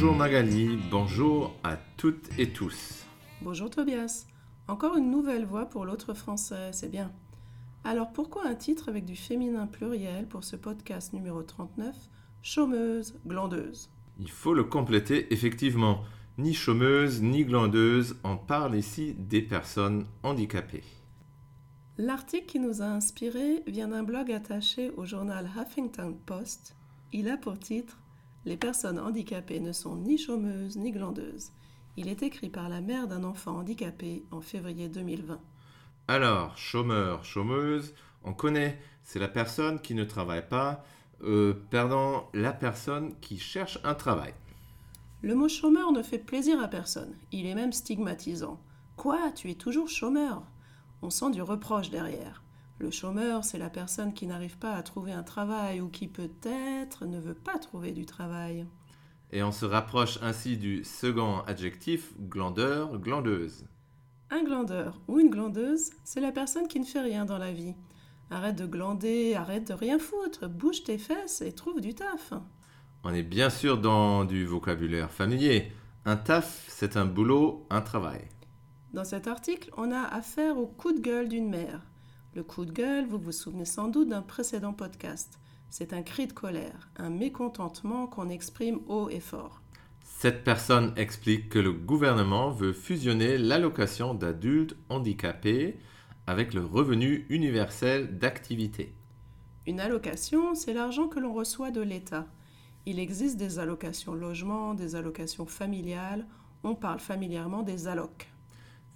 Bonjour Magali, bonjour à toutes et tous. Bonjour Tobias. Encore une nouvelle voix pour l'autre français, c'est bien. Alors pourquoi un titre avec du féminin pluriel pour ce podcast numéro 39 Chômeuse, glandeuse? Il faut le compléter effectivement. Ni chômeuse, ni glandeuse, on parle ici des personnes handicapées. L'article qui nous a inspiré vient d'un blog attaché au journal Huffington Post. Il a pour titre Les personnes handicapées ne sont ni chômeuses ni glandeuses. Il est écrit par la mère d'un enfant handicapé en février 2020. Alors, chômeur, chômeuse, on connaît, c'est la personne qui ne travaille pas, euh, pardon, la personne qui cherche un travail. Le mot chômeur ne fait plaisir à personne. Il est même stigmatisant. Quoi Tu es toujours chômeur? On sent du reproche derrière. Le chômeur, c'est la personne qui n'arrive pas à trouver un travail ou qui peut-être ne veut pas trouver du travail. Et on se rapproche ainsi du second adjectif glandeur, glandeuse. Un glandeur ou une glandeuse, c'est la personne qui ne fait rien dans la vie. Arrête de glander, arrête de rien foutre, bouge tes fesses et trouve du taf. On est bien sûr dans du vocabulaire familier. Un taf, c'est un boulot, un travail. Dans cet article, on a affaire au coup de gueule d'une mère. Le coup de gueule, vous vous souvenez sans doute d'un précédent podcast. C'est un cri de colère, un mécontentement qu'on exprime haut et fort. Cette personne explique que le gouvernement veut fusionner l'allocation d'adultes handicapés avec le revenu universel d'activité. Une allocation, c'est l'argent que l'on reçoit de l'État. Il existe des allocations logement, des allocations familiales, on parle familièrement des allocs.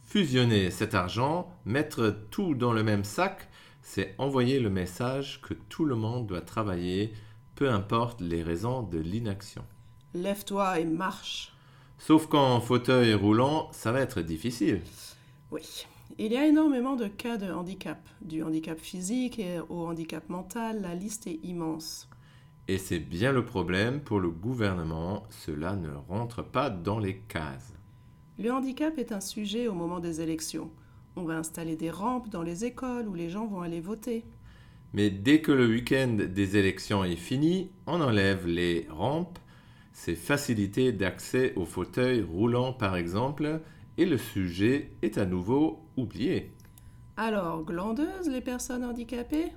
Fusionner cet argent, mettre tout dans le même sac, c'est envoyer le message que tout le monde doit travailler, peu importe les raisons de l'inaction. Lève-toi et marche. Sauf qu'en fauteuil roulant, ça va être difficile. Oui, il y a énormément de cas de handicap, du handicap physique et au handicap mental, la liste est immense. Et c'est bien le problème pour le gouvernement, cela ne rentre pas dans les cases. Le handicap est un sujet au moment des élections. On va installer des rampes dans les écoles où les gens vont aller voter. Mais dès que le week-end des élections est fini, on enlève les rampes, ces facilités d'accès aux fauteuils roulants par exemple, et le sujet est à nouveau oublié. Alors, glandeuses les personnes handicapées?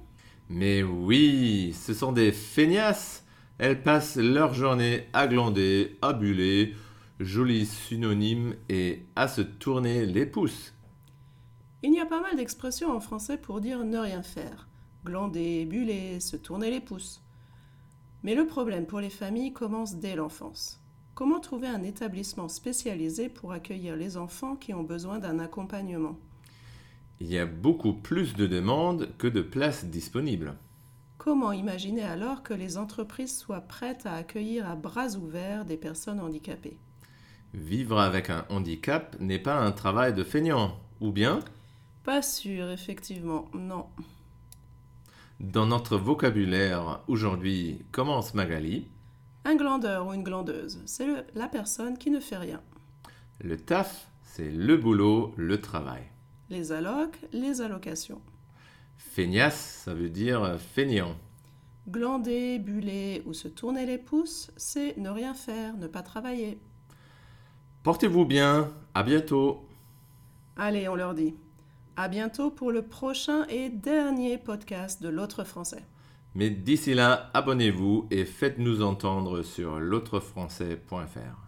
Mais oui, ce sont des feignasses. Elles passent leur journée à glander, à buller, joli synonyme, et à se tourner les pouces. Il y a pas mal d'expressions en français pour dire ne rien faire. Glander, buller, se tourner les pouces. Mais le problème pour les familles commence dès l'enfance. Comment trouver un établissement spécialisé pour accueillir les enfants qui ont besoin d'un accompagnement? Il y a beaucoup plus de demandes que de places disponibles. Comment imaginer alors que les entreprises soient prêtes à accueillir à bras ouverts des personnes handicapées? Vivre avec un handicap n'est pas un travail de feignant, ou bien? Pas sûr, effectivement, non. Dans notre vocabulaire aujourd'hui, commence Magali. Un glandeur ou une glandeuse, c'est la personne qui ne fait rien. Le taf, c'est le boulot, le travail. Les allocs, les allocations. Feignasse, ça veut dire feignant. Glander, buller ou se tourner les pouces, c'est ne rien faire, ne pas travailler. Portez-vous bien, à bientôt. Allez, on leur dit. À bientôt pour le prochain et dernier podcast de l'autre français. Mais d'ici là, abonnez-vous et faites-nous entendre sur l'autrefrançais.fr.